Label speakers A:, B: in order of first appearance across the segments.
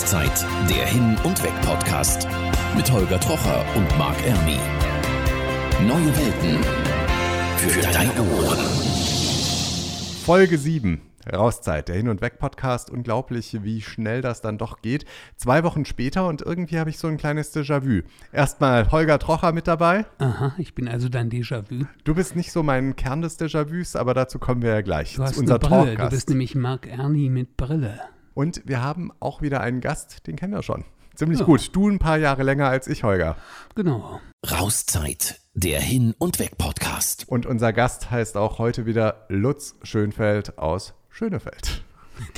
A: Rauszeit, der Hin- und Weg-Podcast mit Holger Trocher und Marc Ermi. Neue Welten für deine Ohren.
B: Folge 7. Rauszeit, der Hin- und Weg-Podcast. Unglaublich, wie schnell das dann doch geht. Zwei Wochen später und irgendwie habe ich so ein kleines Déjà-vu. Erstmal Holger Trocher mit dabei.
C: Aha, ich bin also dein Déjà-vu.
B: Du bist nicht so mein Kern des Déjà-vus, aber dazu kommen wir ja gleich.
C: Du hast
B: unser
C: eine Brille.
B: Talkgast.
C: Du bist nämlich Marc Ernie mit Brille.
B: Und wir haben auch wieder einen Gast, den kennen wir schon. Ziemlich
C: Ja.
B: gut. Du ein paar Jahre länger als ich, Holger.
C: Genau.
A: Rauszeit, der Hin- und Weg-Podcast.
B: Und unser Gast heißt auch heute wieder Lutz Schönfeld aus Schönefeld.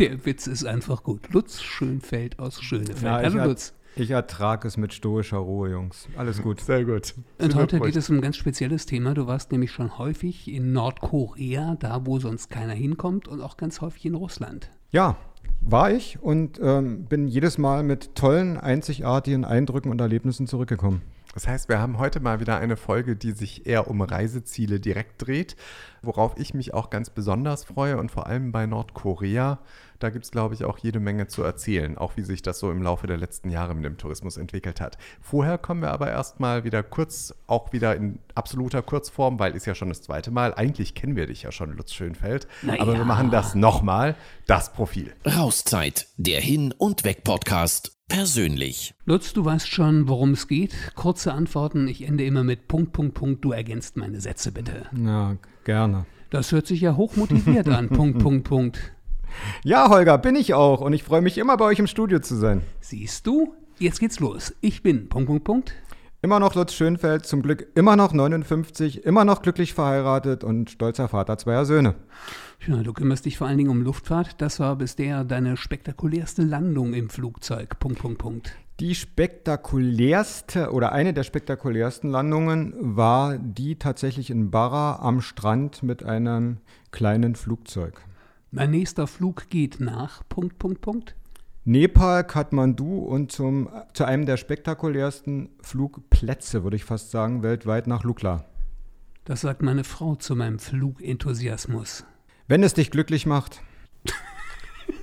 C: Der Witz ist einfach gut. Lutz Schönfeld aus Schönefeld.
D: Ja, ich,
C: Hallo Lutz.
D: ich ertrage es mit stoischer Ruhe, Jungs. Alles gut.
B: Sehr gut.
C: Und heute geht es um ein ganz spezielles Thema. Du warst nämlich schon häufig in Nordkorea, da wo sonst keiner hinkommt, und auch ganz häufig in Russland.
D: Ja, war ich und ähm, bin jedes Mal mit tollen, einzigartigen Eindrücken und Erlebnissen zurückgekommen.
B: Das heißt, wir haben heute mal wieder eine Folge, die sich eher um Reiseziele direkt dreht, worauf ich mich auch ganz besonders freue und vor allem bei Nordkorea. Da gibt es, glaube ich, auch jede Menge zu erzählen, auch wie sich das so im Laufe der letzten Jahre mit dem Tourismus entwickelt hat. Vorher kommen wir aber erstmal wieder kurz, auch wieder in absoluter Kurzform, weil ist ja schon das zweite Mal. Eigentlich kennen wir dich ja schon, Lutz Schönfeld.
C: Na
B: aber wir
C: ja.
B: machen das nochmal, das Profil.
A: Rauszeit, der Hin- und Weg-Podcast. Persönlich.
C: Lutz, du weißt schon, worum es geht. Kurze Antworten. Ich ende immer mit Punkt, Punkt, Punkt. Du ergänzt meine Sätze bitte.
D: Ja, gerne.
C: Das hört sich ja hochmotiviert an. Punkt, Punkt, Punkt.
D: Ja, Holger, bin ich auch und ich freue mich immer bei euch im Studio zu sein.
C: Siehst du? Jetzt geht's los. Ich bin Punkt, Punkt, Punkt.
D: Immer noch Lutz Schönfeld, zum Glück immer noch 59, immer noch glücklich verheiratet und stolzer Vater zweier Söhne.
C: Ja, du kümmerst dich vor allen Dingen um Luftfahrt. Das war bisher deine spektakulärste Landung im Flugzeug. Punkt, Punkt, Punkt.
D: Die spektakulärste oder eine der spektakulärsten Landungen war die tatsächlich in Barra am Strand mit einem kleinen Flugzeug.
C: Mein nächster Flug geht nach. Punkt, Punkt, Punkt.
D: Nepal, Kathmandu und zum, zu einem der spektakulärsten Flugplätze, würde ich fast sagen, weltweit nach Lukla.
C: Das sagt meine Frau zu meinem Flugenthusiasmus.
D: Wenn es dich glücklich macht.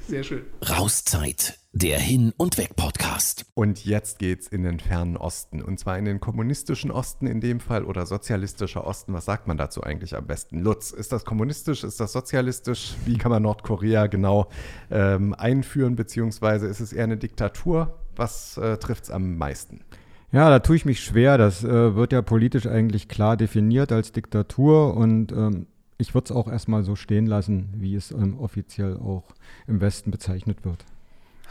C: Sehr schön.
A: Rauszeit, der Hin- und Weg-Podcast.
B: Und jetzt geht's in den fernen Osten. Und zwar in den kommunistischen Osten in dem Fall oder sozialistischer Osten. Was sagt man dazu eigentlich am besten? Lutz, ist das kommunistisch? Ist das sozialistisch? Wie kann man Nordkorea genau ähm, einführen? Beziehungsweise ist es eher eine Diktatur? Was äh, trifft's am meisten?
D: Ja, da tue ich mich schwer. Das äh, wird ja politisch eigentlich klar definiert als Diktatur und ähm, ich würde es auch erstmal so stehen lassen, wie es ähm, offiziell auch im Westen bezeichnet wird.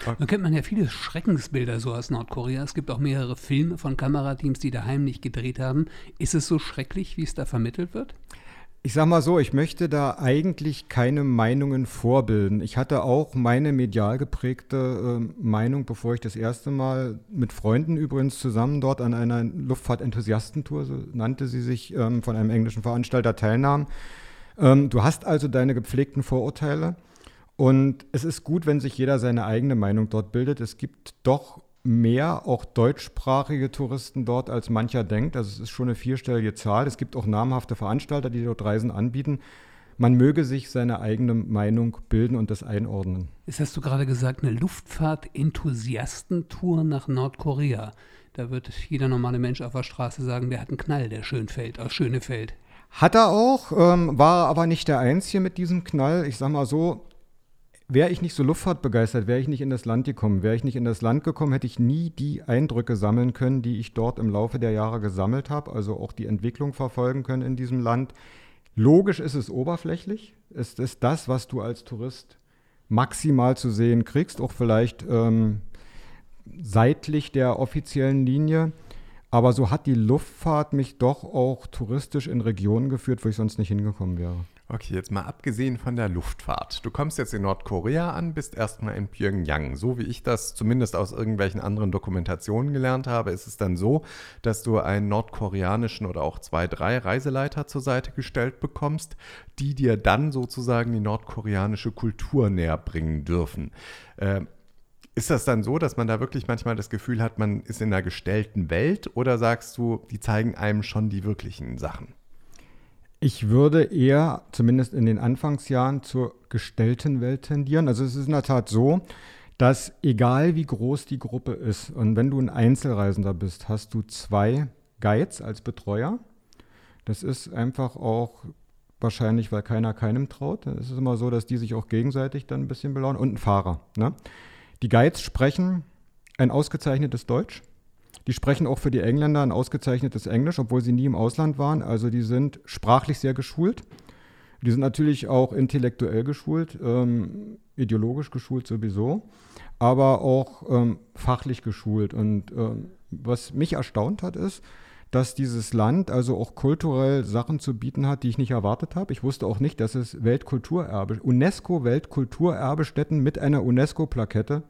C: Da kennt man ja viele Schreckensbilder so aus Nordkorea. Es gibt auch mehrere Filme von Kamerateams, die da heimlich gedreht haben. Ist es so schrecklich, wie es da vermittelt wird?
D: Ich sag mal so, ich möchte da eigentlich keine Meinungen vorbilden. Ich hatte auch meine medial geprägte äh, Meinung, bevor ich das erste Mal mit Freunden übrigens zusammen dort an einer Luftfahrt-Enthusiastentour, so nannte sie sich, ähm, von einem englischen Veranstalter teilnahm. Ähm, du hast also deine gepflegten Vorurteile und es ist gut, wenn sich jeder seine eigene Meinung dort bildet. Es gibt doch mehr auch deutschsprachige Touristen dort, als mancher denkt. Also es ist schon eine vierstellige Zahl. Es gibt auch namhafte Veranstalter, die dort Reisen anbieten. Man möge sich seine eigene Meinung bilden und das einordnen.
C: Jetzt hast du gerade gesagt, eine Luftfahrt-Enthusiastentour nach Nordkorea. Da wird jeder normale Mensch auf der Straße sagen, der hat einen Knall, der Schönfeld aus Schönefeld.
D: Hat er auch, ähm, war aber nicht der Einzige mit diesem Knall. Ich sag mal so, wäre ich nicht so Luftfahrtbegeistert, wäre ich nicht in das Land gekommen. Wäre ich nicht in das Land gekommen, hätte ich nie die Eindrücke sammeln können, die ich dort im Laufe der Jahre gesammelt habe. Also auch die Entwicklung verfolgen können in diesem Land. Logisch ist es oberflächlich. Es ist das, was du als Tourist maximal zu sehen kriegst, auch vielleicht ähm, seitlich der offiziellen Linie. Aber so hat die Luftfahrt mich doch auch touristisch in Regionen geführt, wo ich sonst nicht hingekommen wäre.
B: Okay, jetzt mal abgesehen von der Luftfahrt. Du kommst jetzt in Nordkorea an, bist erstmal in Pyongyang. So wie ich das zumindest aus irgendwelchen anderen Dokumentationen gelernt habe, ist es dann so, dass du einen nordkoreanischen oder auch zwei, drei Reiseleiter zur Seite gestellt bekommst, die dir dann sozusagen die nordkoreanische Kultur näher bringen dürfen. Ähm, ist das dann so, dass man da wirklich manchmal das Gefühl hat, man ist in einer gestellten Welt oder sagst du, die zeigen einem schon die wirklichen Sachen?
D: Ich würde eher, zumindest in den Anfangsjahren, zur gestellten Welt tendieren. Also es ist in der Tat so, dass egal wie groß die Gruppe ist und wenn du ein Einzelreisender bist, hast du zwei Guides als Betreuer. Das ist einfach auch wahrscheinlich, weil keiner keinem traut. Es ist immer so, dass die sich auch gegenseitig dann ein bisschen belaunen und ein Fahrer. Ne? Die Guides sprechen ein ausgezeichnetes Deutsch. Die sprechen auch für die Engländer ein ausgezeichnetes Englisch, obwohl sie nie im Ausland waren. Also die sind sprachlich sehr geschult. Die sind natürlich auch intellektuell geschult, ähm, ideologisch geschult sowieso, aber auch ähm, fachlich geschult. Und ähm, was mich erstaunt hat, ist, dass dieses Land also auch kulturell Sachen zu bieten hat, die ich nicht erwartet habe. Ich wusste auch nicht, dass es Weltkulturerbe, UNESCO-Weltkulturerbestätten mit einer UNESCO-Plakette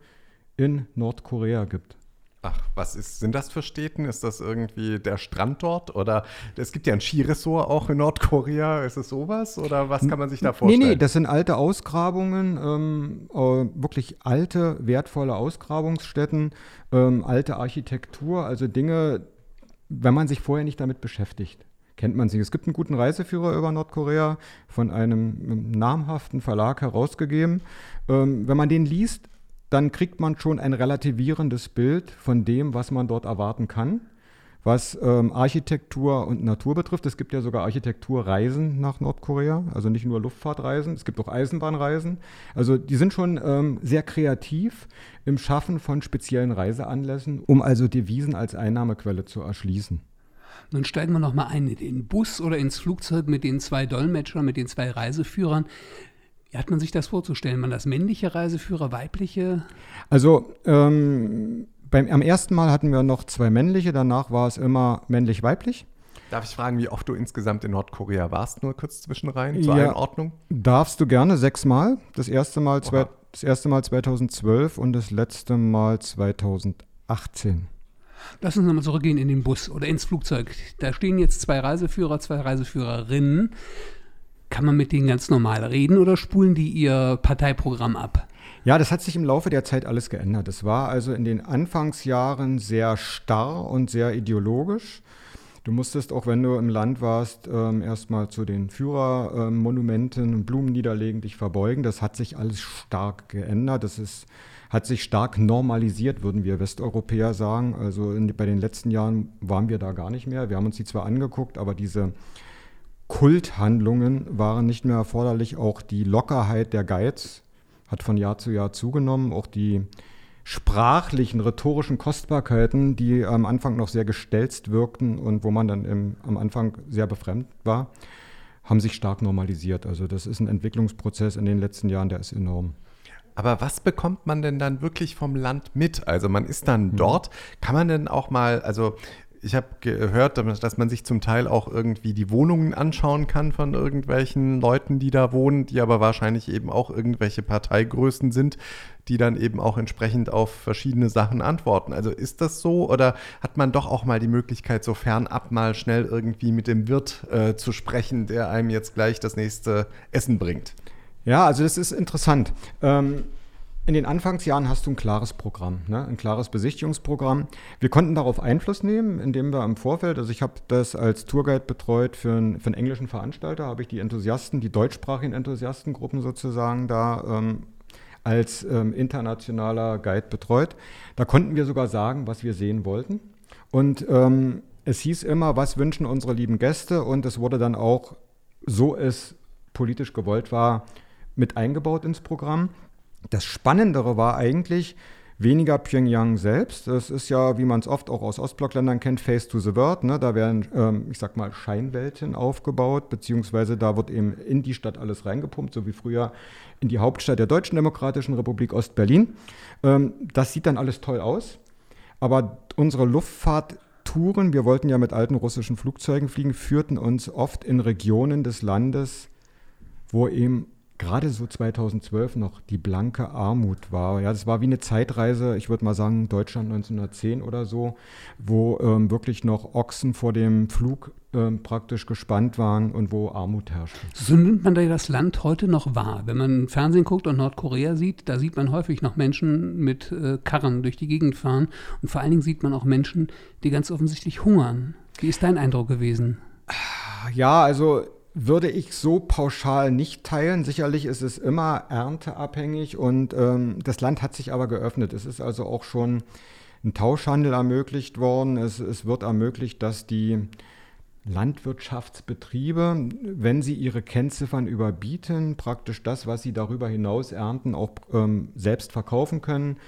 D: in Nordkorea gibt.
B: Ach, was ist, sind das für Städten? Ist das irgendwie der Strand dort? Oder es gibt ja ein Skiresort auch in Nordkorea. Ist es sowas? Oder was kann man sich da vorstellen? Nee, nee,
D: das sind alte Ausgrabungen, ähm, äh, wirklich alte, wertvolle Ausgrabungsstätten, ähm, alte Architektur, also Dinge, wenn man sich vorher nicht damit beschäftigt kennt man sie. Es gibt einen guten Reiseführer über Nordkorea von einem namhaften Verlag herausgegeben. Ähm, wenn man den liest, dann kriegt man schon ein relativierendes Bild von dem, was man dort erwarten kann, was ähm, Architektur und Natur betrifft. Es gibt ja sogar Architekturreisen nach Nordkorea, also nicht nur Luftfahrtreisen, es gibt auch Eisenbahnreisen. Also die sind schon ähm, sehr kreativ im Schaffen von speziellen Reiseanlässen, um also Devisen als Einnahmequelle zu erschließen.
C: Nun steigen wir nochmal ein in den Bus oder ins Flugzeug mit den zwei Dolmetschern, mit den zwei Reiseführern. Wie hat man sich das vorzustellen? Man das männliche Reiseführer, weibliche?
D: Also ähm, beim, am ersten Mal hatten wir noch zwei männliche, danach war es immer männlich-weiblich.
B: Darf ich fragen, wie oft du insgesamt in Nordkorea warst? Nur kurz zwischenrein zur ja, Einordnung.
D: Darfst du gerne sechsmal. Das erste Mal, zwei, das erste Mal 2012 und das letzte Mal 2018.
C: Lass uns nochmal zurückgehen in den Bus oder ins Flugzeug. Da stehen jetzt zwei Reiseführer, zwei Reiseführerinnen. Kann man mit denen ganz normal reden oder spulen die ihr Parteiprogramm ab?
D: Ja, das hat sich im Laufe der Zeit alles geändert. Es war also in den Anfangsjahren sehr starr und sehr ideologisch. Du musstest, auch wenn du im Land warst, ähm, erstmal zu den Führermonumenten und Blumen niederlegen, dich verbeugen. Das hat sich alles stark geändert. Das ist, hat sich stark normalisiert, würden wir Westeuropäer sagen. Also in, bei den letzten Jahren waren wir da gar nicht mehr. Wir haben uns die zwar angeguckt, aber diese Kulthandlungen waren nicht mehr erforderlich. Auch die Lockerheit der Guides hat von Jahr zu Jahr zugenommen. Auch die sprachlichen, rhetorischen Kostbarkeiten, die am Anfang noch sehr gestelzt wirkten und wo man dann im, am Anfang sehr befremdet war, haben sich stark normalisiert. Also das ist ein Entwicklungsprozess in den letzten Jahren, der ist enorm.
B: Aber was bekommt man denn dann wirklich vom Land mit? Also man ist dann mhm. dort, kann man denn auch mal, also ich habe gehört, dass man sich zum Teil auch irgendwie die Wohnungen anschauen kann von irgendwelchen Leuten, die da wohnen, die aber wahrscheinlich eben auch irgendwelche Parteigrößen sind, die dann eben auch entsprechend auf verschiedene Sachen antworten. Also ist das so oder hat man doch auch mal die Möglichkeit, so fernab mal schnell irgendwie mit dem Wirt äh, zu sprechen, der einem jetzt gleich das nächste Essen bringt?
D: Ja, also das ist interessant. Ähm in den Anfangsjahren hast du ein klares Programm, ne? ein klares Besichtigungsprogramm. Wir konnten darauf Einfluss nehmen, indem wir im Vorfeld, also ich habe das als Tourguide betreut für, ein, für einen englischen Veranstalter, habe ich die Enthusiasten, die deutschsprachigen Enthusiastengruppen sozusagen da ähm, als ähm, internationaler Guide betreut. Da konnten wir sogar sagen, was wir sehen wollten. Und ähm, es hieß immer, was wünschen unsere lieben Gäste und es wurde dann auch, so es politisch gewollt war, mit eingebaut ins Programm. Das Spannendere war eigentlich weniger Pyongyang selbst. Das ist ja, wie man es oft auch aus Ostblockländern kennt, Face to the World. Ne? Da werden, ähm, ich sag mal, Scheinwelten aufgebaut, beziehungsweise da wird eben in die Stadt alles reingepumpt, so wie früher in die Hauptstadt der Deutschen Demokratischen Republik Ostberlin. Ähm, das sieht dann alles toll aus. Aber unsere Luftfahrttouren, wir wollten ja mit alten russischen Flugzeugen fliegen, führten uns oft in Regionen des Landes, wo eben gerade so 2012 noch die blanke Armut war. Ja, das war wie eine Zeitreise, ich würde mal sagen Deutschland 1910 oder so, wo ähm, wirklich noch Ochsen vor dem Flug ähm, praktisch gespannt waren und wo Armut herrschte.
C: So nimmt man da das Land heute noch wahr. Wenn man Fernsehen guckt und Nordkorea sieht, da sieht man häufig noch Menschen mit äh, Karren durch die Gegend fahren und vor allen Dingen sieht man auch Menschen, die ganz offensichtlich hungern. Wie ist dein Eindruck gewesen?
D: Ja, also würde ich so pauschal nicht teilen. Sicherlich ist es immer ernteabhängig und ähm, das Land hat sich aber geöffnet. Es ist also auch schon ein Tauschhandel ermöglicht worden. Es, es wird ermöglicht, dass die Landwirtschaftsbetriebe, wenn sie ihre Kennziffern überbieten, praktisch das, was sie darüber hinaus ernten, auch ähm, selbst verkaufen können.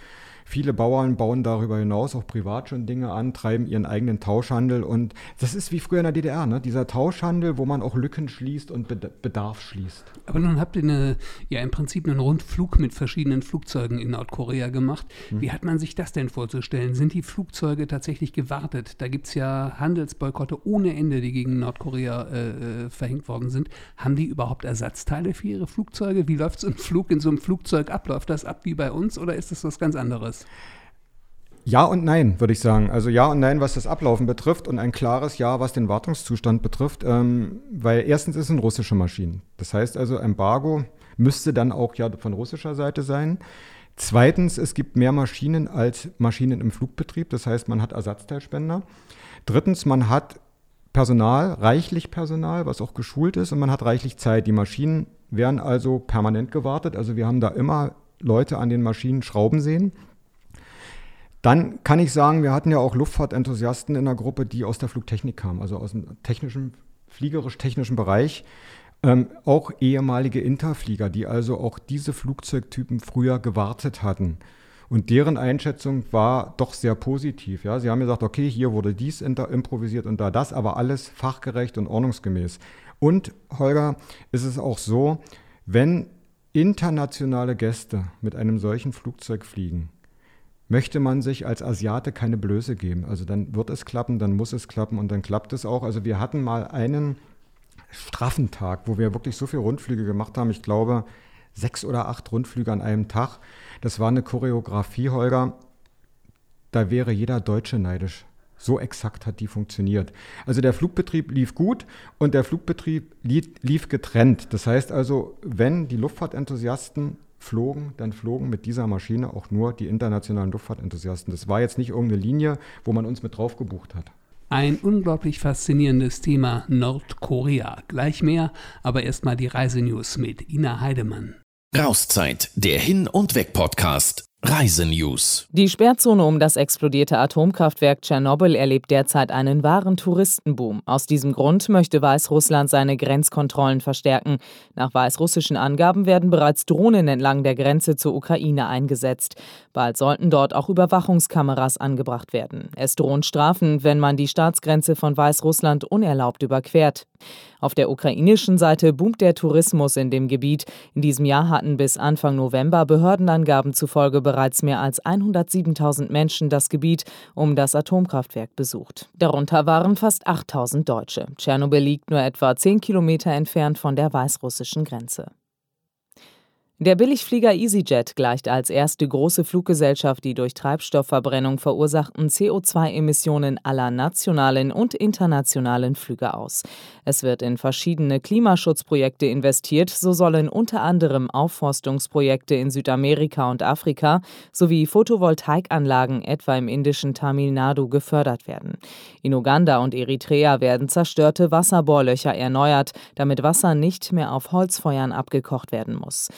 D: Viele Bauern bauen darüber hinaus auch privat schon Dinge an, treiben ihren eigenen Tauschhandel. Und das ist wie früher in der DDR, ne? dieser Tauschhandel, wo man auch Lücken schließt und Bedarf schließt.
C: Aber nun habt ihr eine, ja im Prinzip einen Rundflug mit verschiedenen Flugzeugen in Nordkorea gemacht. Hm. Wie hat man sich das denn vorzustellen? Sind die Flugzeuge tatsächlich gewartet? Da gibt es ja Handelsboykotte ohne Ende, die gegen Nordkorea äh, äh, verhängt worden sind. Haben die überhaupt Ersatzteile für ihre Flugzeuge? Wie läuft so ein Flug in so einem Flugzeug ab? Läuft das ab wie bei uns oder ist das was ganz anderes?
D: Ja und nein, würde ich sagen. Also ja und nein, was das Ablaufen betrifft und ein klares Ja, was den Wartungszustand betrifft, ähm, weil erstens ist es eine russische Maschine. Das heißt also, Embargo müsste dann auch ja von russischer Seite sein. Zweitens, es gibt mehr Maschinen als Maschinen im Flugbetrieb, das heißt, man hat Ersatzteilspender. Drittens, man hat Personal, reichlich Personal, was auch geschult ist und man hat reichlich Zeit. Die Maschinen werden also permanent gewartet, also wir haben da immer Leute an den Maschinen schrauben sehen. Dann kann ich sagen, wir hatten ja auch Luftfahrtenthusiasten in der Gruppe, die aus der Flugtechnik kamen, also aus dem technischen, fliegerisch-technischen Bereich. Ähm, auch ehemalige Interflieger, die also auch diese Flugzeugtypen früher gewartet hatten. Und deren Einschätzung war doch sehr positiv. Ja? Sie haben gesagt, okay, hier wurde dies improvisiert und da das, aber alles fachgerecht und ordnungsgemäß. Und Holger, ist es auch so, wenn internationale Gäste mit einem solchen Flugzeug fliegen, möchte man sich als Asiate keine Blöße geben. Also dann wird es klappen, dann muss es klappen und dann klappt es auch. Also wir hatten mal einen straffen Tag, wo wir wirklich so viele Rundflüge gemacht haben. Ich glaube, sechs oder acht Rundflüge an einem Tag. Das war eine Choreografie, Holger. Da wäre jeder Deutsche neidisch. So exakt hat die funktioniert. Also der Flugbetrieb lief gut und der Flugbetrieb lief getrennt. Das heißt also, wenn die Luftfahrtenthusiasten flogen, dann flogen mit dieser Maschine auch nur die internationalen Luftfahrtenthusiasten. Das war jetzt nicht irgendeine Linie, wo man uns mit drauf gebucht hat.
C: Ein unglaublich faszinierendes Thema Nordkorea. Gleich mehr, aber erstmal die Reisenews mit Ina Heidemann.
A: Rauszeit, der Hin- und Weg-Podcast Reisenews.
E: Die Sperrzone um das explodierte Atomkraftwerk Tschernobyl erlebt derzeit einen wahren Touristenboom. Aus diesem Grund möchte Weißrussland seine Grenzkontrollen verstärken. Nach weißrussischen Angaben werden bereits Drohnen entlang der Grenze zur Ukraine eingesetzt. Bald sollten dort auch Überwachungskameras angebracht werden. Es drohen Strafen, wenn man die Staatsgrenze von Weißrussland unerlaubt überquert. Auf der ukrainischen Seite boomt der Tourismus in dem Gebiet. In diesem Jahr hatten bis Anfang November Behördenangaben zufolge bereits mehr als 107.000 Menschen das Gebiet um das Atomkraftwerk besucht. Darunter waren fast 8.000 Deutsche. Tschernobyl liegt nur etwa 10 Kilometer entfernt von der weißrussischen Grenze. Der Billigflieger EasyJet gleicht als erste große Fluggesellschaft die durch Treibstoffverbrennung verursachten CO2-Emissionen aller nationalen und internationalen Flüge aus. Es wird in verschiedene Klimaschutzprojekte investiert, so sollen unter anderem Aufforstungsprojekte in Südamerika und Afrika sowie Photovoltaikanlagen etwa im indischen Tamil Nadu gefördert werden. In Uganda und Eritrea werden zerstörte Wasserbohrlöcher erneuert, damit Wasser nicht mehr auf Holzfeuern abgekocht werden muss.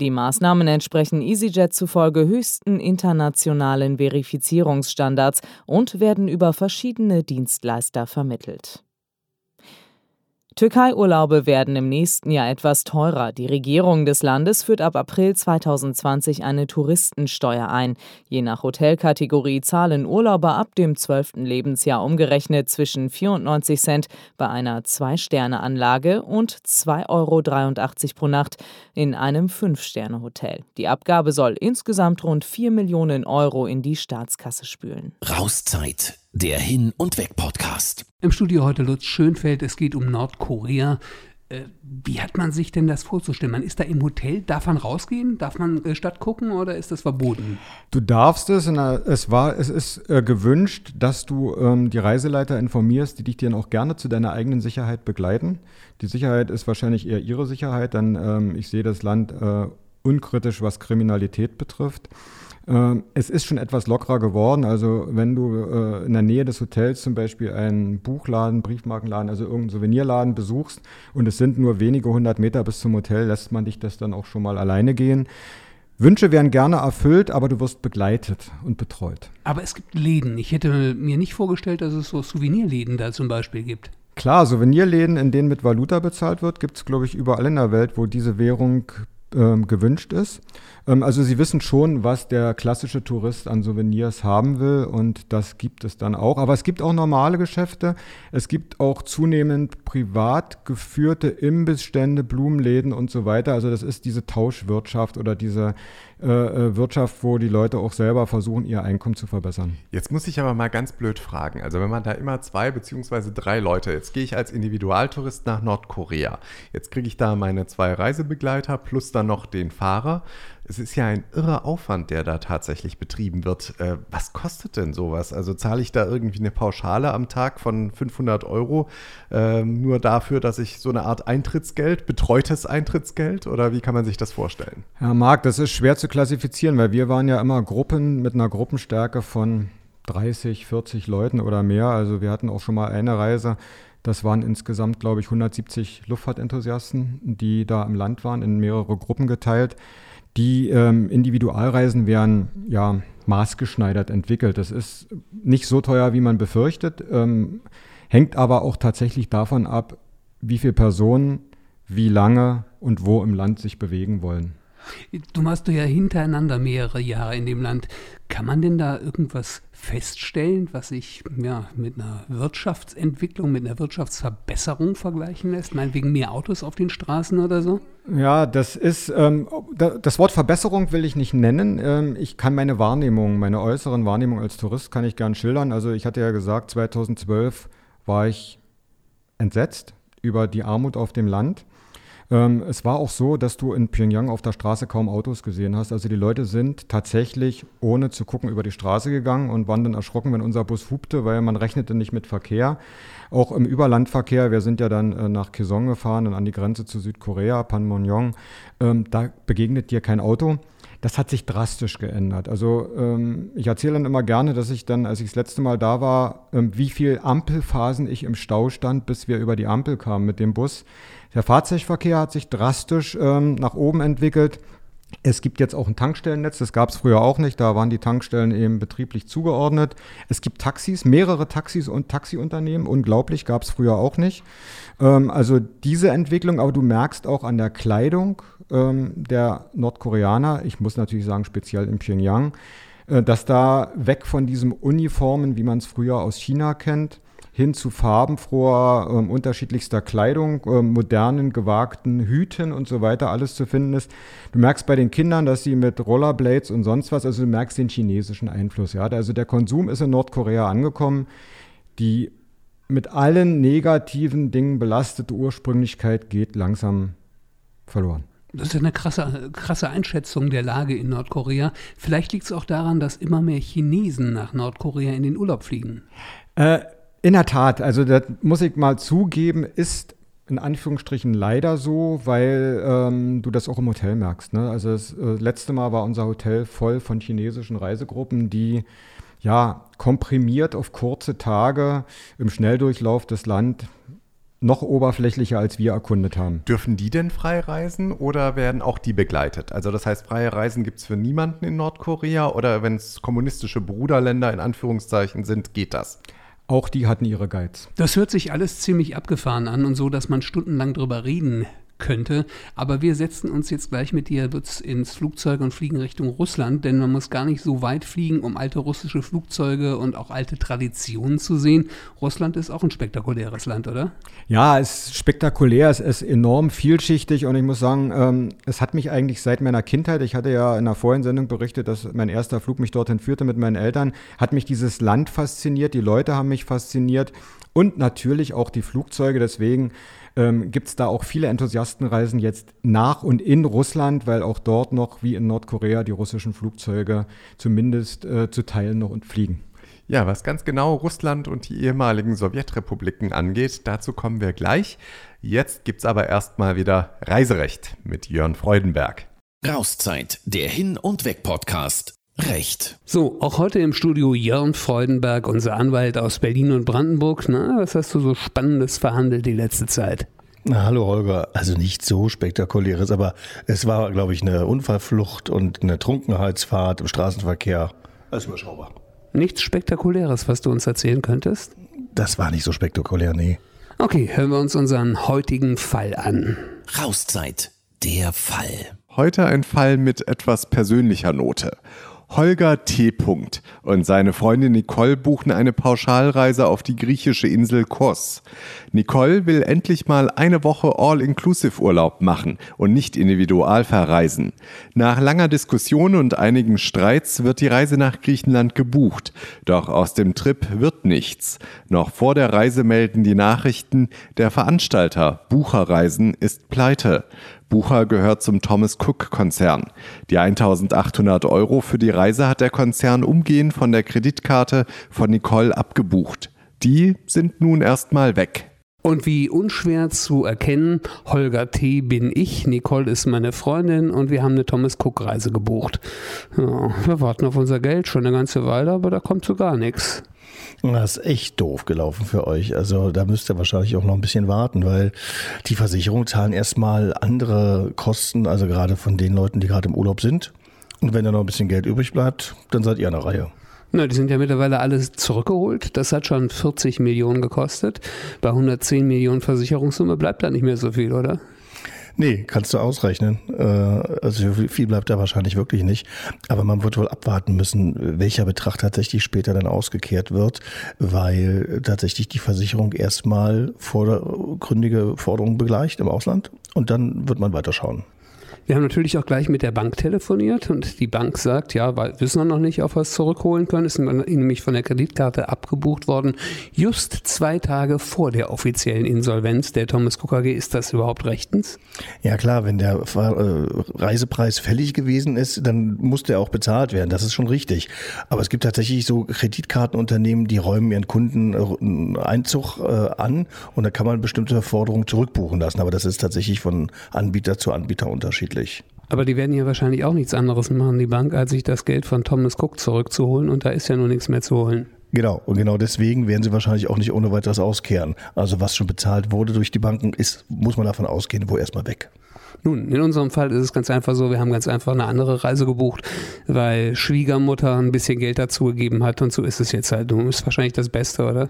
E: Die Maßnahmen entsprechen EasyJet zufolge höchsten internationalen Verifizierungsstandards und werden über verschiedene Dienstleister vermittelt. Türkei-Urlaube werden im nächsten Jahr etwas teurer. Die Regierung des Landes führt ab April 2020 eine Touristensteuer ein. Je nach Hotelkategorie zahlen Urlauber ab dem 12. Lebensjahr umgerechnet zwischen 94 Cent bei einer Zwei-Sterne-Anlage und 2,83 Euro pro Nacht in einem Fünf-Sterne-Hotel. Die Abgabe soll insgesamt rund 4 Millionen Euro in die Staatskasse spülen.
A: Rauszeit der Hin- und Weg-Podcast.
C: Im Studio heute Lutz Schönfeld. Es geht um Nordkorea. Äh, wie hat man sich denn das vorzustellen? Man ist da im Hotel, darf man rausgehen? Darf man äh, Stadt gucken oder ist das verboten?
D: Du darfst es. Es, war, es ist äh, gewünscht, dass du ähm, die Reiseleiter informierst, die dich dann auch gerne zu deiner eigenen Sicherheit begleiten. Die Sicherheit ist wahrscheinlich eher ihre Sicherheit, denn ähm, ich sehe das Land äh, unkritisch, was Kriminalität betrifft. Ähm, es ist schon etwas lockerer geworden. Also wenn du äh, in der Nähe des Hotels zum Beispiel einen Buchladen, Briefmarkenladen, also irgendeinen Souvenirladen besuchst und es sind nur wenige hundert Meter bis zum Hotel, lässt man dich das dann auch schon mal alleine gehen. Wünsche werden gerne erfüllt, aber du wirst begleitet und betreut.
C: Aber es gibt Läden. Ich hätte mir nicht vorgestellt, dass es so Souvenirläden da zum Beispiel gibt.
D: Klar, Souvenirläden, in denen mit Valuta bezahlt wird, gibt es, glaube ich, überall in der Welt, wo diese Währung ähm, gewünscht ist. Ähm, also sie wissen schon, was der klassische Tourist an Souvenirs haben will und das gibt es dann auch. Aber es gibt auch normale Geschäfte. Es gibt auch zunehmend privat geführte Imbissstände, Blumenläden und so weiter. Also das ist diese Tauschwirtschaft oder diese äh, äh, Wirtschaft, wo die Leute auch selber versuchen, ihr Einkommen zu verbessern.
B: Jetzt muss ich aber mal ganz blöd fragen. Also wenn man da immer zwei beziehungsweise drei Leute, jetzt gehe ich als Individualtourist nach Nordkorea. Jetzt kriege ich da meine zwei Reisebegleiter plus dann noch den Fahrer es ist ja ein irrer Aufwand, der da tatsächlich betrieben wird. Äh, was kostet denn sowas? Also zahle ich da irgendwie eine Pauschale am Tag von 500 Euro äh, nur dafür, dass ich so eine Art Eintrittsgeld, betreutes Eintrittsgeld oder wie kann man sich das vorstellen?
D: Herr Marc, das ist schwer zu klassifizieren, weil wir waren ja immer Gruppen mit einer Gruppenstärke von 30, 40 Leuten oder mehr. Also wir hatten auch schon mal eine Reise, das waren insgesamt, glaube ich, 170 Luftfahrtenthusiasten, die da im Land waren, in mehrere Gruppen geteilt. Die ähm, Individualreisen werden ja maßgeschneidert entwickelt. Das ist nicht so teuer, wie man befürchtet, ähm, hängt aber auch tatsächlich davon ab, wie viele Personen wie lange und wo im Land sich bewegen wollen.
C: Du machst du ja hintereinander mehrere Jahre in dem Land. Kann man denn da irgendwas feststellen, was sich ja, mit einer Wirtschaftsentwicklung, mit einer Wirtschaftsverbesserung vergleichen lässt? Meinetwegen mehr Autos auf den Straßen oder so?
D: Ja, das ist, ähm, das Wort Verbesserung will ich nicht nennen. Ähm, ich kann meine Wahrnehmung, meine äußeren Wahrnehmung als Tourist kann ich gern schildern. Also ich hatte ja gesagt, 2012 war ich entsetzt über die Armut auf dem Land. Ähm, es war auch so, dass du in Pyongyang auf der Straße kaum Autos gesehen hast. Also die Leute sind tatsächlich ohne zu gucken über die Straße gegangen und waren dann erschrocken, wenn unser Bus hupte, weil man rechnete nicht mit Verkehr. Auch im Überlandverkehr, wir sind ja dann äh, nach Kaesong gefahren und an die Grenze zu Südkorea, Panmunjom, ähm, da begegnet dir kein Auto das hat sich drastisch geändert. Also ähm, ich erzähle dann immer gerne, dass ich dann, als ich das letzte Mal da war, ähm, wie viel Ampelphasen ich im Stau stand, bis wir über die Ampel kamen mit dem Bus. Der Fahrzeugverkehr hat sich drastisch ähm, nach oben entwickelt. Es gibt jetzt auch ein Tankstellennetz, das gab es früher auch nicht, da waren die Tankstellen eben betrieblich zugeordnet. Es gibt Taxis, mehrere Taxis und Taxiunternehmen, unglaublich, gab es früher auch nicht. Ähm, also diese Entwicklung, aber du merkst auch an der Kleidung ähm, der Nordkoreaner, ich muss natürlich sagen speziell in Pyongyang, äh, dass da weg von diesem Uniformen, wie man es früher aus China kennt, hin zu farbenfroher, ähm, unterschiedlichster Kleidung, ähm, modernen, gewagten Hüten und so weiter alles zu finden ist. Du merkst bei den Kindern, dass sie mit Rollerblades und sonst was, also du merkst den chinesischen Einfluss. Ja? Also der Konsum ist in Nordkorea angekommen. Die mit allen negativen Dingen belastete Ursprünglichkeit geht langsam verloren.
C: Das ist eine krasse, krasse Einschätzung der Lage in Nordkorea. Vielleicht liegt es auch daran, dass immer mehr Chinesen nach Nordkorea in den Urlaub fliegen.
D: Äh, in der Tat, also das muss ich mal zugeben, ist in Anführungsstrichen leider so, weil ähm, du das auch im Hotel merkst. Ne? Also das äh, letzte Mal war unser Hotel voll von chinesischen Reisegruppen, die ja komprimiert auf kurze Tage im Schnelldurchlauf das Land noch oberflächlicher als wir erkundet haben.
B: Dürfen die denn frei reisen oder werden auch die begleitet? Also das heißt, freie Reisen gibt es für niemanden in Nordkorea oder wenn es kommunistische Bruderländer in Anführungszeichen sind, geht das?
D: Auch die hatten ihre Guides.
C: Das hört sich alles ziemlich abgefahren an und so, dass man stundenlang drüber reden könnte. Aber wir setzen uns jetzt gleich mit dir ins Flugzeug und fliegen Richtung Russland, denn man muss gar nicht so weit fliegen, um alte russische Flugzeuge und auch alte Traditionen zu sehen. Russland ist auch ein spektakuläres Land, oder?
D: Ja, es ist spektakulär, es ist enorm vielschichtig und ich muss sagen, ähm, es hat mich eigentlich seit meiner Kindheit, ich hatte ja in einer vorherigen Sendung berichtet, dass mein erster Flug mich dorthin führte mit meinen Eltern, hat mich dieses Land fasziniert, die Leute haben mich fasziniert und natürlich auch die Flugzeuge. Deswegen ähm, gibt es da auch viele Enthusiastenreisen jetzt nach und in Russland, weil auch dort noch wie in Nordkorea die russischen Flugzeuge zumindest äh, zu Teilen noch und fliegen.
B: Ja, was ganz genau Russland und die ehemaligen Sowjetrepubliken angeht, dazu kommen wir gleich. Jetzt gibt es aber erstmal wieder Reiserecht mit Jörn Freudenberg.
A: Rauszeit, der Hin- und Weg-Podcast. Recht.
C: So, auch heute im Studio Jörn Freudenberg, unser Anwalt aus Berlin und Brandenburg. Na, was hast du so Spannendes verhandelt die letzte Zeit?
F: Na, hallo Holger, also nicht so spektakuläres, aber es war, glaube ich, eine Unfallflucht und eine Trunkenheitsfahrt im Straßenverkehr. Alles überschaubar.
C: Nichts Spektakuläres, was du uns erzählen könntest?
F: Das war nicht so spektakulär, nee.
C: Okay, hören wir uns unseren heutigen Fall an.
A: Rauszeit, der Fall.
B: Heute ein Fall mit etwas persönlicher Note. Holger T. und seine Freundin Nicole buchen eine Pauschalreise auf die griechische Insel Kos. Nicole will endlich mal eine Woche All-Inclusive-Urlaub machen und nicht individual verreisen. Nach langer Diskussion und einigen Streits wird die Reise nach Griechenland gebucht. Doch aus dem Trip wird nichts. Noch vor der Reise melden die Nachrichten, der Veranstalter Bucherreisen ist pleite. Bucher gehört zum Thomas Cook Konzern. Die 1800 Euro für die Reise hat der Konzern umgehend von der Kreditkarte von Nicole abgebucht. Die sind nun erstmal weg.
C: Und wie unschwer zu erkennen, Holger T. bin ich, Nicole ist meine Freundin und wir haben eine Thomas Cook Reise gebucht. Ja, wir warten auf unser Geld schon eine ganze Weile, aber da kommt so gar nichts.
F: Das ist echt doof gelaufen für euch. Also da müsst ihr wahrscheinlich auch noch ein bisschen warten, weil die Versicherungen zahlen erstmal andere Kosten, also gerade von den Leuten, die gerade im Urlaub sind. Und wenn da noch ein bisschen Geld übrig bleibt, dann seid ihr an der Reihe.
C: Na, die sind ja mittlerweile alles zurückgeholt. Das hat schon 40 Millionen gekostet. Bei 110 Millionen Versicherungssumme bleibt da nicht mehr so viel, oder?
F: Nee, kannst du ausrechnen. Äh, also viel bleibt da wahrscheinlich wirklich nicht. Aber man wird wohl abwarten müssen, welcher Betrag tatsächlich später dann ausgekehrt wird, weil tatsächlich die Versicherung erstmal vordergründige Forderungen begleicht im Ausland und dann wird man weiterschauen.
C: Wir haben natürlich auch gleich mit der Bank telefoniert und die Bank sagt, ja, weil wissen wir noch nicht, ob wir es zurückholen können. Ist nämlich von der Kreditkarte abgebucht worden. Just zwei Tage vor der offiziellen Insolvenz der Thomas Cook AG. Ist das überhaupt rechtens?
F: Ja klar, wenn der äh, Reisepreis fällig gewesen ist, dann muss der auch bezahlt werden. Das ist schon richtig. Aber es gibt tatsächlich so Kreditkartenunternehmen, die räumen ihren Kunden Einzug äh, an und da kann man bestimmte Forderungen zurückbuchen lassen. Aber das ist tatsächlich von Anbieter zu Anbieter unterschiedlich möglich.
C: Aber die werden ja wahrscheinlich auch nichts anderes machen, die Bank, als sich das Geld von Thomas Cook zurückzuholen und da ist ja nur nichts mehr zu holen.
F: Genau, und genau deswegen werden sie wahrscheinlich auch nicht ohne weiteres auskehren. Also was schon bezahlt wurde durch die Banken, ist, muss man davon ausgehen, wo erstmal weg.
C: Nun, in unserem Fall ist es ganz einfach so, wir haben ganz einfach eine andere Reise gebucht, weil Schwiegermutter ein bisschen Geld dazu gegeben hat und so ist es jetzt halt. Du ist wahrscheinlich das Beste, oder?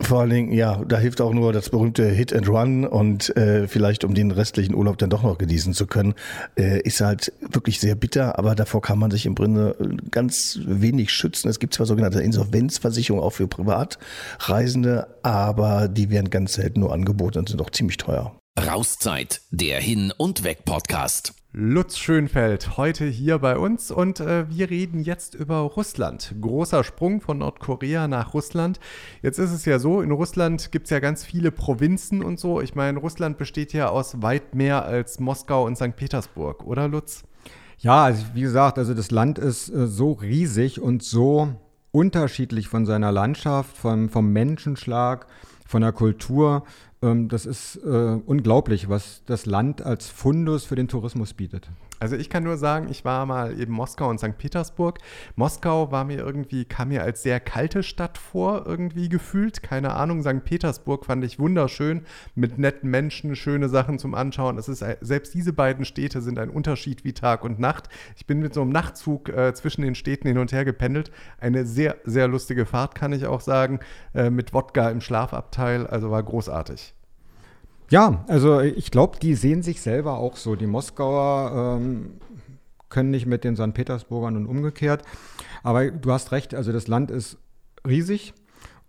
F: Vor allen Dingen, ja, da hilft auch nur das berühmte Hit and Run und äh, vielleicht um den restlichen Urlaub dann doch noch genießen zu können, äh, ist halt wirklich sehr bitter, aber davor kann man sich im Grunde ganz wenig schützen. Es gibt zwar sogenannte Insolvenzversicherungen auch für Privatreisende, aber die werden ganz selten nur angeboten und sind auch ziemlich teuer.
A: Rauszeit, der Hin- und Weg-Podcast.
B: Lutz Schönfeld heute hier bei uns und äh, wir reden jetzt über Russland. Großer Sprung von Nordkorea nach Russland. Jetzt ist es ja so, in Russland gibt es ja ganz viele Provinzen und so. Ich meine, Russland besteht ja aus weit mehr als Moskau und St. Petersburg, oder Lutz?
D: Ja, also wie gesagt, also das Land ist äh, so riesig und so unterschiedlich von seiner Landschaft, vom, vom Menschenschlag, von der Kultur. Ähm, das ist äh, unglaublich, was das Land als Fundus für den Tourismus bietet.
B: Also ich kann nur sagen, ich war mal eben Moskau und St. Petersburg. Moskau war mir irgendwie, kam mir als sehr kalte Stadt vor, irgendwie gefühlt. Keine Ahnung. St. Petersburg fand ich wunderschön, mit netten Menschen, schöne Sachen zum Anschauen. Es ist, selbst diese beiden Städte sind ein Unterschied wie Tag und Nacht. Ich bin mit so einem Nachtzug äh, zwischen den Städten hin und her gependelt. Eine sehr, sehr lustige Fahrt, kann ich auch sagen, äh, mit Wodka im Schlafabteil. Also war großartig.
D: Ja, also ich glaube, die sehen sich selber auch so. Die Moskauer ähm, können nicht mit den St. Petersburgern und umgekehrt. Aber du hast recht, also das Land ist riesig.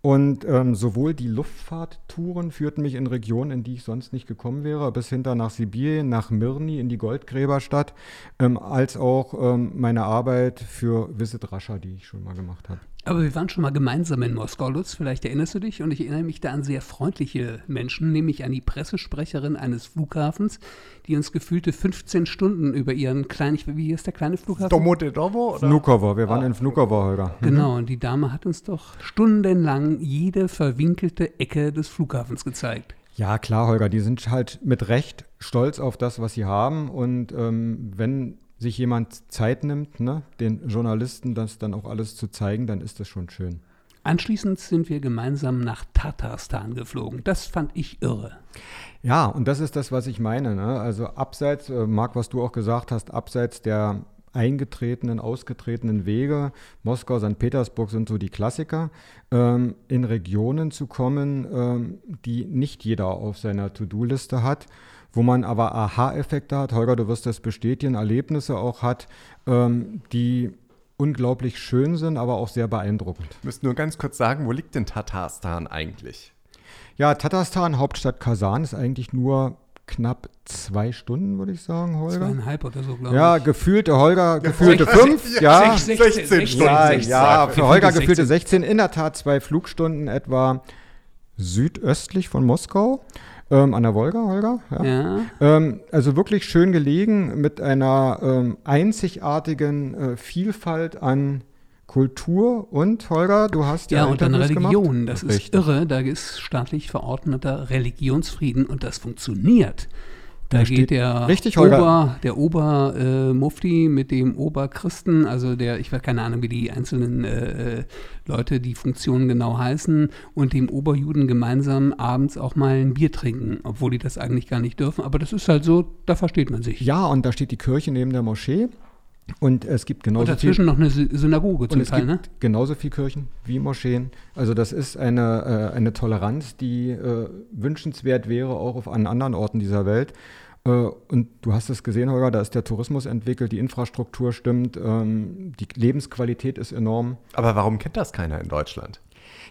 D: Und ähm, sowohl die Luftfahrttouren führten mich in Regionen, in die ich sonst nicht gekommen wäre, bis hinter nach Sibirien, nach Mirny, in die Goldgräberstadt, ähm, als auch ähm, meine Arbeit für Visit Russia, die ich schon mal gemacht habe.
C: Aber wir waren schon mal gemeinsam in Moskau, Lutz, vielleicht erinnerst du dich. Und ich erinnere mich da an sehr freundliche Menschen, nämlich an die Pressesprecherin eines Flughafens, die uns gefühlte 15 Stunden über ihren kleinen, wie ist der kleine Flughafen?
B: Domodedovo?
D: Vnukovo, wir waren ah, in Vnukovo, Holger.
C: Mhm. Genau, und die Dame hat uns doch stundenlang jede verwinkelte Ecke des Flughafens gezeigt.
D: Ja, klar, Holger, die sind halt mit Recht stolz auf das, was sie haben. Und ähm, wenn sich jemand Zeit nimmt, ne, den Journalisten das dann auch alles zu zeigen, dann ist das schon schön.
C: Anschließend sind wir gemeinsam nach Tatarstan geflogen. Das fand ich irre.
D: Ja, und das ist das, was ich meine. Ne? Also abseits, äh, Marc, was du auch gesagt hast, abseits der eingetretenen, ausgetretenen Wege, Moskau, St. Petersburg sind so die Klassiker, ähm, in Regionen zu kommen, ähm, die nicht jeder auf seiner To-Do-Liste hat, wo man aber Aha-Effekte hat, Holger, du wirst das bestätigen, Erlebnisse auch hat, ähm, die unglaublich schön sind, aber auch sehr beeindruckend.
B: Ich müsste nur ganz kurz sagen, wo liegt denn Tatarstan eigentlich?
D: Ja, Tatarstan, Hauptstadt Kasan, ist eigentlich nur knapp zwei Stunden, würde ich sagen, Holger.
C: Zweieinhalb oder so, glaube
D: ja,
C: ich.
D: gefühlte Holger, gefühlte fünf, ja.
C: 16,
B: 16
C: 16,
D: Ja,
C: 16.
D: ja, für Holger
C: Gefühlte
D: gefühlte 16. In der Tat zwei Flugstunden etwa südöstlich von Moskau. Ähm, an der Wolga, Holger. Ja.
C: Ja.
D: Ähm, also wirklich schön gelegen mit einer ähm, einzigartigen äh, Vielfalt an Kultur und Holger, du hast ja,
C: Ja, und dann
D: Interviews
C: Religion.
D: Gemacht.
C: Das ist
D: Richtig.
C: irre. Da ist staatlich verordneter Religionsfrieden und das funktioniert. Da
D: Da
C: geht
D: steht-
C: der
D: Richtig, Holger.
C: Ober, der Obermufti mit dem Oberchristen, also der, ich weiß keine Ahnung, wie die einzelnen äh, äh, Leute die Funktionen genau heißen, und dem Oberjuden gemeinsam abends auch mal ein Bier trinken, obwohl die das eigentlich gar nicht dürfen. Aber das ist halt so, da versteht man sich.
D: Ja, und da steht die Kirche neben der Moschee und es gibt genauso
C: und dazwischen noch eine Sy- Synagoge
D: Und
C: zum
D: es
C: Teil,
D: gibt
C: ne?
D: genauso viel Kirchen wie Moscheen. Also das ist eine, äh, eine Toleranz, die äh, wünschenswert wäre, auch auf an anderen Orten dieser Welt. Äh, und du hast es gesehen, Holger, da ist der Tourismus entwickelt, die Infrastruktur stimmt, ähm, die Lebensqualität ist enorm.
B: Aber warum kennt das keiner in Deutschland?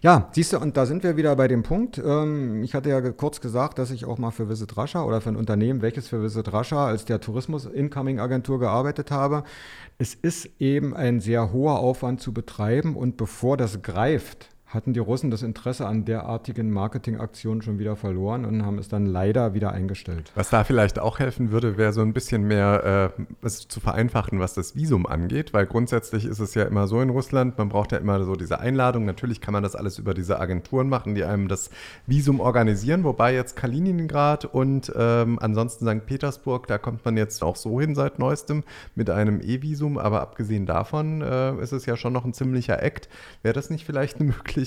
D: Ja, siehst du, und da sind wir wieder bei dem Punkt. Ähm, ich hatte ja kurz gesagt, dass ich auch mal für Visit Russia oder für ein Unternehmen, welches für Visit Russia als der Tourismus-Incoming-Agentur gearbeitet habe. Es ist eben ein sehr hoher Aufwand zu betreiben und bevor das greift, hatten die Russen das Interesse an derartigen Marketingaktionen schon wieder verloren und haben es dann leider wieder eingestellt.
B: Was da vielleicht auch helfen würde, wäre so ein bisschen mehr äh, es zu vereinfachen, was das Visum angeht, weil grundsätzlich ist es ja immer so in Russland, man braucht ja immer so diese Einladung. Natürlich kann man das alles über diese Agenturen machen, die einem das Visum organisieren, wobei jetzt Kaliningrad und ähm, ansonsten St. Petersburg, da kommt man jetzt auch so hin seit neuestem mit einem E-Visum, aber abgesehen davon äh, ist es ja schon noch ein ziemlicher Act. Wäre das nicht vielleicht eine Möglichkeit,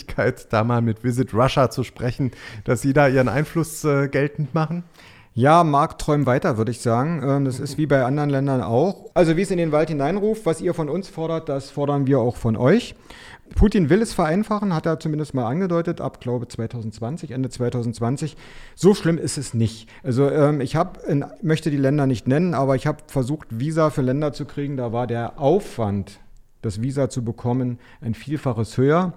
B: da mal mit Visit Russia zu sprechen, dass sie da ihren Einfluss äh, geltend machen?
D: Ja, Markt träumt weiter, würde ich sagen. Ähm, Das ist wie bei anderen Ländern auch. Also wie es in den Wald hineinruft, was ihr von uns fordert, das fordern wir auch von euch. Putin will es vereinfachen, hat er zumindest mal angedeutet, ab glaube 2020, Ende 2020. So schlimm ist es nicht. Also ähm, ich habe, möchte die Länder nicht nennen, aber ich habe versucht, Visa für Länder zu kriegen. Da war der Aufwand, das Visa zu bekommen, ein Vielfaches höher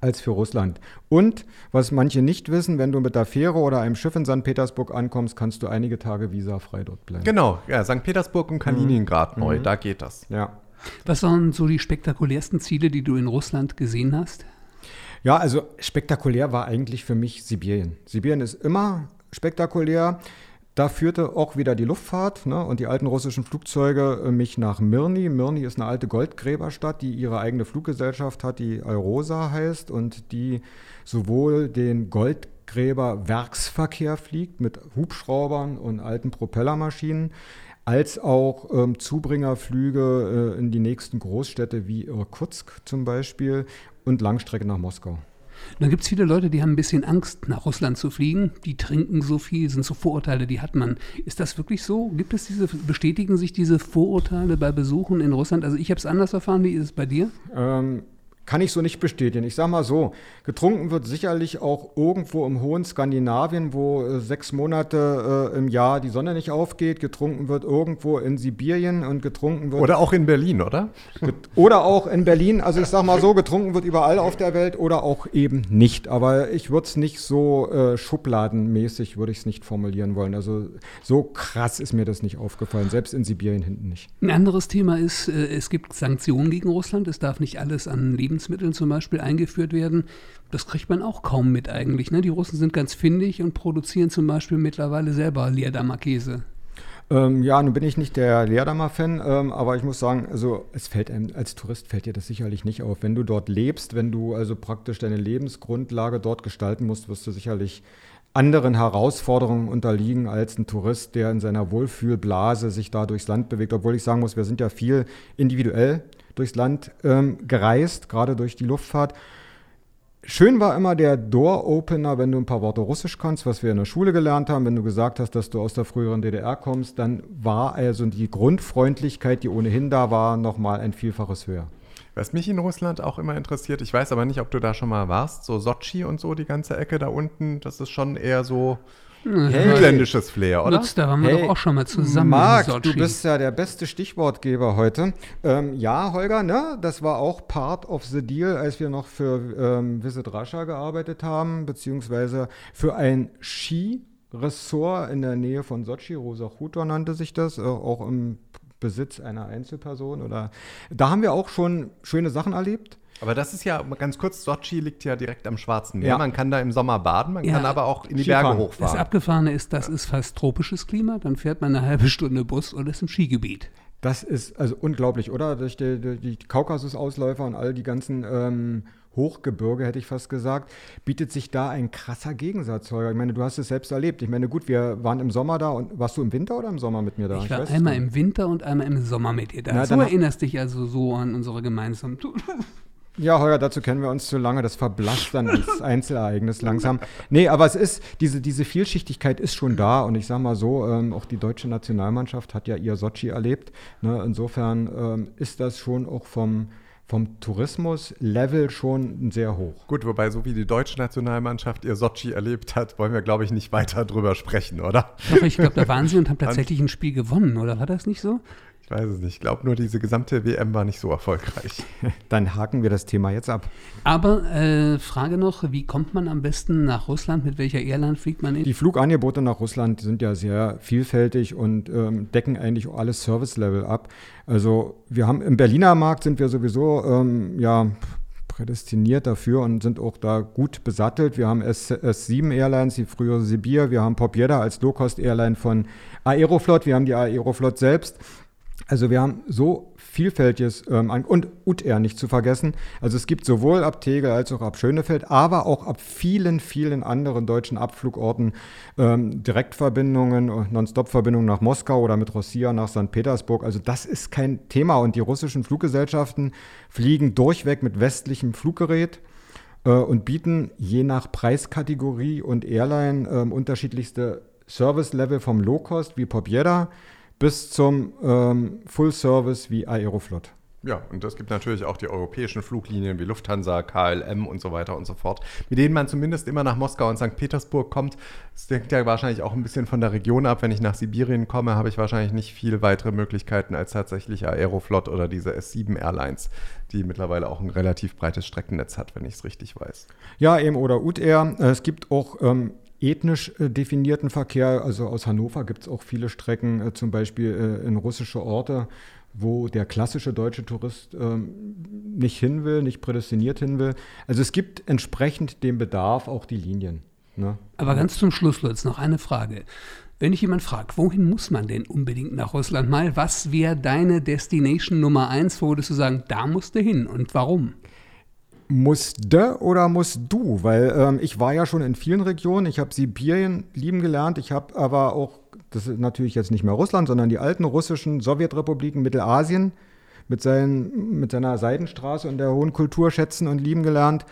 D: als für Russland. Und was manche nicht wissen, wenn du mit der Fähre oder einem Schiff in St. Petersburg ankommst, kannst du einige Tage visafrei dort bleiben.
B: Genau, ja, St. Petersburg und Kaliningrad neu, da geht das.
D: Ja.
C: Was waren so die spektakulärsten Ziele, die du in Russland gesehen hast?
D: Ja, also spektakulär war eigentlich für mich Sibirien. Sibirien ist immer spektakulär. Da führte auch wieder die Luftfahrt ne, und die alten russischen Flugzeuge äh, mich nach Mirny. Mirny ist eine alte Goldgräberstadt, die ihre eigene Fluggesellschaft hat, die Alrosa heißt und die sowohl den Goldgräber-Werksverkehr fliegt mit Hubschraubern und alten Propellermaschinen, als auch ähm, Zubringerflüge äh, in die nächsten Großstädte wie Irkutsk zum Beispiel und Langstrecke nach Moskau.
C: Da gibt es viele Leute, die haben ein bisschen Angst, nach Russland zu fliegen. Die trinken so viel, sind so Vorurteile, die hat man. Ist das wirklich so? Gibt es diese, bestätigen sich diese Vorurteile bei Besuchen in Russland? Also ich habe es anders erfahren, wie ist es bei dir?
D: Ähm, kann ich so nicht bestätigen. Ich sage mal so, getrunken wird sicherlich auch irgendwo im hohen Skandinavien, wo äh, sechs Monate äh, im Jahr die Sonne nicht aufgeht. Getrunken wird irgendwo in Sibirien und getrunken wird
B: Oder auch in Berlin, oder?
D: Oder auch in Berlin. Also ich sag mal so, getrunken wird überall auf der Welt oder auch eben nicht. Aber ich würde es nicht so äh, schubladenmäßig, würde ich es nicht formulieren wollen. Also so krass ist mir das nicht aufgefallen, selbst in Sibirien hinten nicht.
C: Ein anderes Thema ist, äh, es gibt Sanktionen gegen Russland. Es darf nicht alles an Lebensmitteln zum Beispiel eingeführt werden. Das kriegt man auch kaum mit eigentlich. Ne? Die Russen sind ganz findig und produzieren zum Beispiel mittlerweile selber Leerdammer-Käse.
D: Ähm, ja, nun bin ich nicht der Leerdammer-Fan, ähm, aber ich muss sagen, also es fällt einem, als Tourist fällt dir das sicherlich nicht auf. Wenn du dort lebst, wenn du also praktisch deine Lebensgrundlage dort gestalten musst, wirst du sicherlich anderen Herausforderungen unterliegen als ein Tourist, der in seiner Wohlfühlblase sich da durchs Land bewegt. Obwohl ich sagen muss, wir sind ja viel individuell durchs Land ähm, gereist, gerade durch die Luftfahrt. Schön war immer der Door-Opener, wenn du ein paar Worte Russisch kannst, was wir in der Schule gelernt haben. Wenn du gesagt hast, dass du aus der früheren DDR kommst, dann war also die Grundfreundlichkeit, die ohnehin da war, nochmal ein Vielfaches höher.
B: Was mich in Russland auch immer interessiert, ich weiß aber nicht, ob du da schon mal warst, so Sochi und so, die ganze Ecke da unten, das ist schon eher so hey. südländisches Flair, oder?
C: Lutz, da waren wir hey, doch auch schon mal zusammen.
D: Marc, du bist ja der beste Stichwortgeber heute. Ähm, ja, Holger, ne, das war auch part of the deal, als wir noch für ähm, Visit Russia gearbeitet haben, beziehungsweise für ein Ski-Ressort in der Nähe von Sochi, Rosa Chutor nannte sich das, äh, auch im Besitz einer Einzelperson oder da haben wir auch schon schöne Sachen erlebt.
B: Aber das ist ja ganz kurz, Sochi liegt ja direkt am Schwarzen Meer. Ja. Man kann da im Sommer baden, man ja. kann aber auch in die Skifahren. Berge hochfahren.
C: Das Abgefahrene ist, das ist fast tropisches Klima. Dann fährt man eine halbe Stunde Bus und ist im Skigebiet.
D: Das ist also unglaublich, oder? Durch die, die, die Kaukasusausläufer und all die ganzen ähm, Hochgebirge, hätte ich fast gesagt, bietet sich da ein krasser Gegensatz, Holger. Ich meine, du hast es selbst erlebt. Ich meine, gut, wir waren im Sommer da und warst du im Winter oder im Sommer mit mir da?
C: Ich, ich war einmal im Winter und einmal im Sommer mit dir da. Na, so erinnerst dich also so an unsere gemeinsamen
D: Ja, Holger, dazu kennen wir uns zu lange. Das verblasst dann als Einzelereignis langsam. Nee, aber es ist, diese, diese Vielschichtigkeit ist schon da. Und ich sage mal so, ähm, auch die deutsche Nationalmannschaft hat ja ihr Sochi erlebt. Ne? Insofern ähm, ist das schon auch vom, vom Tourismus-Level schon sehr hoch.
B: Gut, wobei so wie die deutsche Nationalmannschaft ihr Sochi erlebt hat, wollen wir, glaube ich, nicht weiter drüber sprechen, oder?
C: Doch, ich glaube, da waren sie und haben tatsächlich ein Spiel gewonnen, oder war das nicht so?
B: Ich weiß es nicht. Ich glaube nur, diese gesamte WM war nicht so erfolgreich.
D: Dann haken wir das Thema jetzt ab.
C: Aber äh, Frage noch, wie kommt man am besten nach Russland? Mit welcher Airline fliegt man in?
D: Die Flugangebote nach Russland sind ja sehr vielfältig und ähm, decken eigentlich alles Service-Level ab. Also wir haben im Berliner Markt sind wir sowieso ähm, ja prädestiniert dafür und sind auch da gut besattelt. Wir haben S, S7 Airlines, die frühere Sibir, wir haben Popjeda als Low-Cost-Airline von Aeroflot, wir haben die Aeroflot selbst. Also wir haben so vielfältiges ähm, und UTR nicht zu vergessen. Also es gibt sowohl ab Tegel als auch ab Schönefeld, aber auch ab vielen, vielen anderen deutschen Abflugorten ähm, Direktverbindungen, äh, Non-Stop-Verbindungen nach Moskau oder mit Rossia nach St. Petersburg. Also das ist kein Thema und die russischen Fluggesellschaften fliegen durchweg mit westlichem Fluggerät äh, und bieten je nach Preiskategorie und Airline äh, unterschiedlichste Service-Level vom Low-Cost wie Popieda bis zum ähm, Full-Service wie Aeroflot.
B: Ja, und es gibt natürlich auch die europäischen Fluglinien wie Lufthansa, KLM und so weiter und so fort, mit denen man zumindest immer nach Moskau und St. Petersburg kommt. Das hängt ja wahrscheinlich auch ein bisschen von der Region ab. Wenn ich nach Sibirien komme, habe ich wahrscheinlich nicht viel weitere Möglichkeiten als tatsächlich Aeroflot oder diese S7 Airlines, die mittlerweile auch ein relativ breites Streckennetz hat, wenn ich es richtig weiß.
D: Ja, eben oder UT Air. Es gibt auch ähm, ethnisch äh, definierten Verkehr. Also aus Hannover gibt es auch viele Strecken, äh, zum Beispiel äh, in russische Orte, wo der klassische deutsche Tourist ähm, nicht hin will, nicht prädestiniert hin will. Also es gibt entsprechend dem Bedarf auch die Linien.
C: Ne? Aber ganz zum Schluss, Lutz, noch eine Frage. Wenn dich jemand fragt, wohin muss man denn unbedingt nach Russland mal, was wäre deine Destination Nummer eins, wo würdest du sagen, da musst du hin und warum?
D: Musste oder musst du? Weil ähm, ich war ja schon in vielen Regionen. Ich habe Sibirien lieben gelernt. Ich habe aber auch, das ist natürlich jetzt nicht mehr Russland, sondern die alten russischen Sowjetrepubliken Mittelasien mit, seinen, mit seiner Seidenstraße und der hohen Kultur schätzen und lieben gelernt.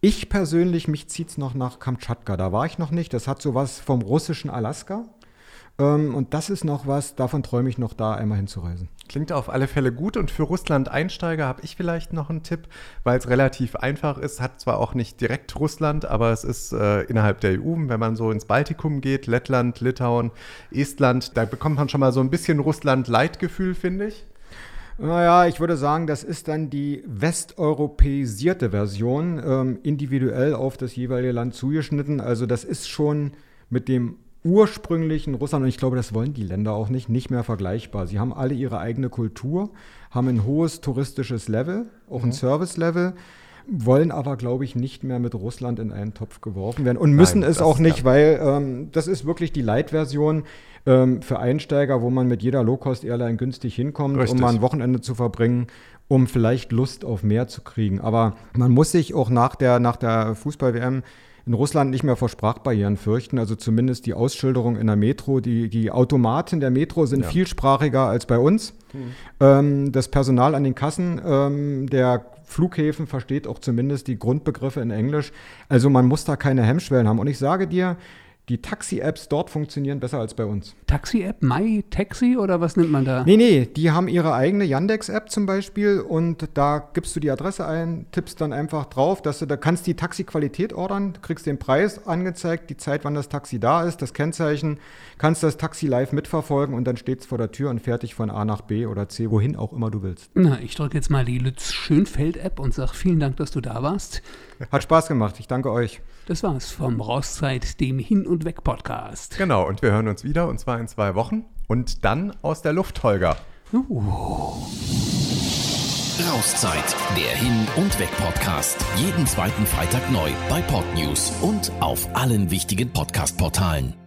D: Ich persönlich, mich zieht es noch nach Kamtschatka. Da war ich noch nicht. Das hat so was vom russischen Alaska. Ähm, und das ist noch was, davon träume ich noch da einmal hinzureisen.
B: Klingt auf alle Fälle gut. Und für Russland-Einsteiger habe ich vielleicht noch einen Tipp, weil es relativ einfach ist. Hat zwar auch nicht direkt Russland, aber es ist äh, innerhalb der EU. Wenn man so ins Baltikum geht, Lettland, Litauen, Estland, da bekommt man schon mal so ein bisschen Russland-Leitgefühl, finde ich.
D: Naja, ich würde sagen, das ist dann die westeuropäisierte Version, ähm, individuell auf das jeweilige Land zugeschnitten. Also das ist schon mit dem ursprünglichen Russland, und ich glaube, das wollen die Länder auch nicht, nicht mehr vergleichbar. Sie haben alle ihre eigene Kultur, haben ein hohes touristisches Level, auch mhm. ein Service-Level, wollen aber, glaube ich, nicht mehr mit Russland in einen Topf geworfen werden und müssen Nein, es auch nicht, weil ähm, das ist wirklich die Light-Version ähm, für Einsteiger, wo man mit jeder Low-Cost-Airline günstig hinkommt, Richtig. um mal ein Wochenende zu verbringen um vielleicht Lust auf mehr zu kriegen. Aber man muss sich auch nach der, nach der Fußball-WM in Russland nicht mehr vor Sprachbarrieren fürchten. Also zumindest die Ausschilderung in der Metro, die, die Automaten der Metro sind ja. vielsprachiger als bei uns. Hm. Ähm, das Personal an den Kassen ähm, der Flughäfen versteht auch zumindest die Grundbegriffe in Englisch. Also man muss da keine Hemmschwellen haben. Und ich sage dir, die Taxi-Apps dort funktionieren besser als bei uns.
C: Taxi-App, My Taxi oder was nimmt man da?
D: Nee, nee, die haben ihre eigene Yandex-App zum Beispiel und da gibst du die Adresse ein, tippst dann einfach drauf, dass du da kannst die Taxi-Qualität ordern, kriegst den Preis angezeigt, die Zeit, wann das Taxi da ist, das Kennzeichen, kannst das Taxi live mitverfolgen und dann steht es vor der Tür und fertig von A nach B oder C, wohin auch immer du willst.
C: Na, ich drücke jetzt mal die Lütz Schönfeld-App und sage vielen Dank, dass du da warst.
D: Hat Spaß gemacht, ich danke euch.
C: Das war's vom Rauszeit, dem Hin- und Weg-Podcast.
B: Genau, und wir hören uns wieder und zwar in zwei Wochen und dann aus der Luft, Holger. Uh.
A: Rauszeit, der Hin- und Weg-Podcast. Jeden zweiten Freitag neu bei Podnews und auf allen wichtigen Podcast-Portalen.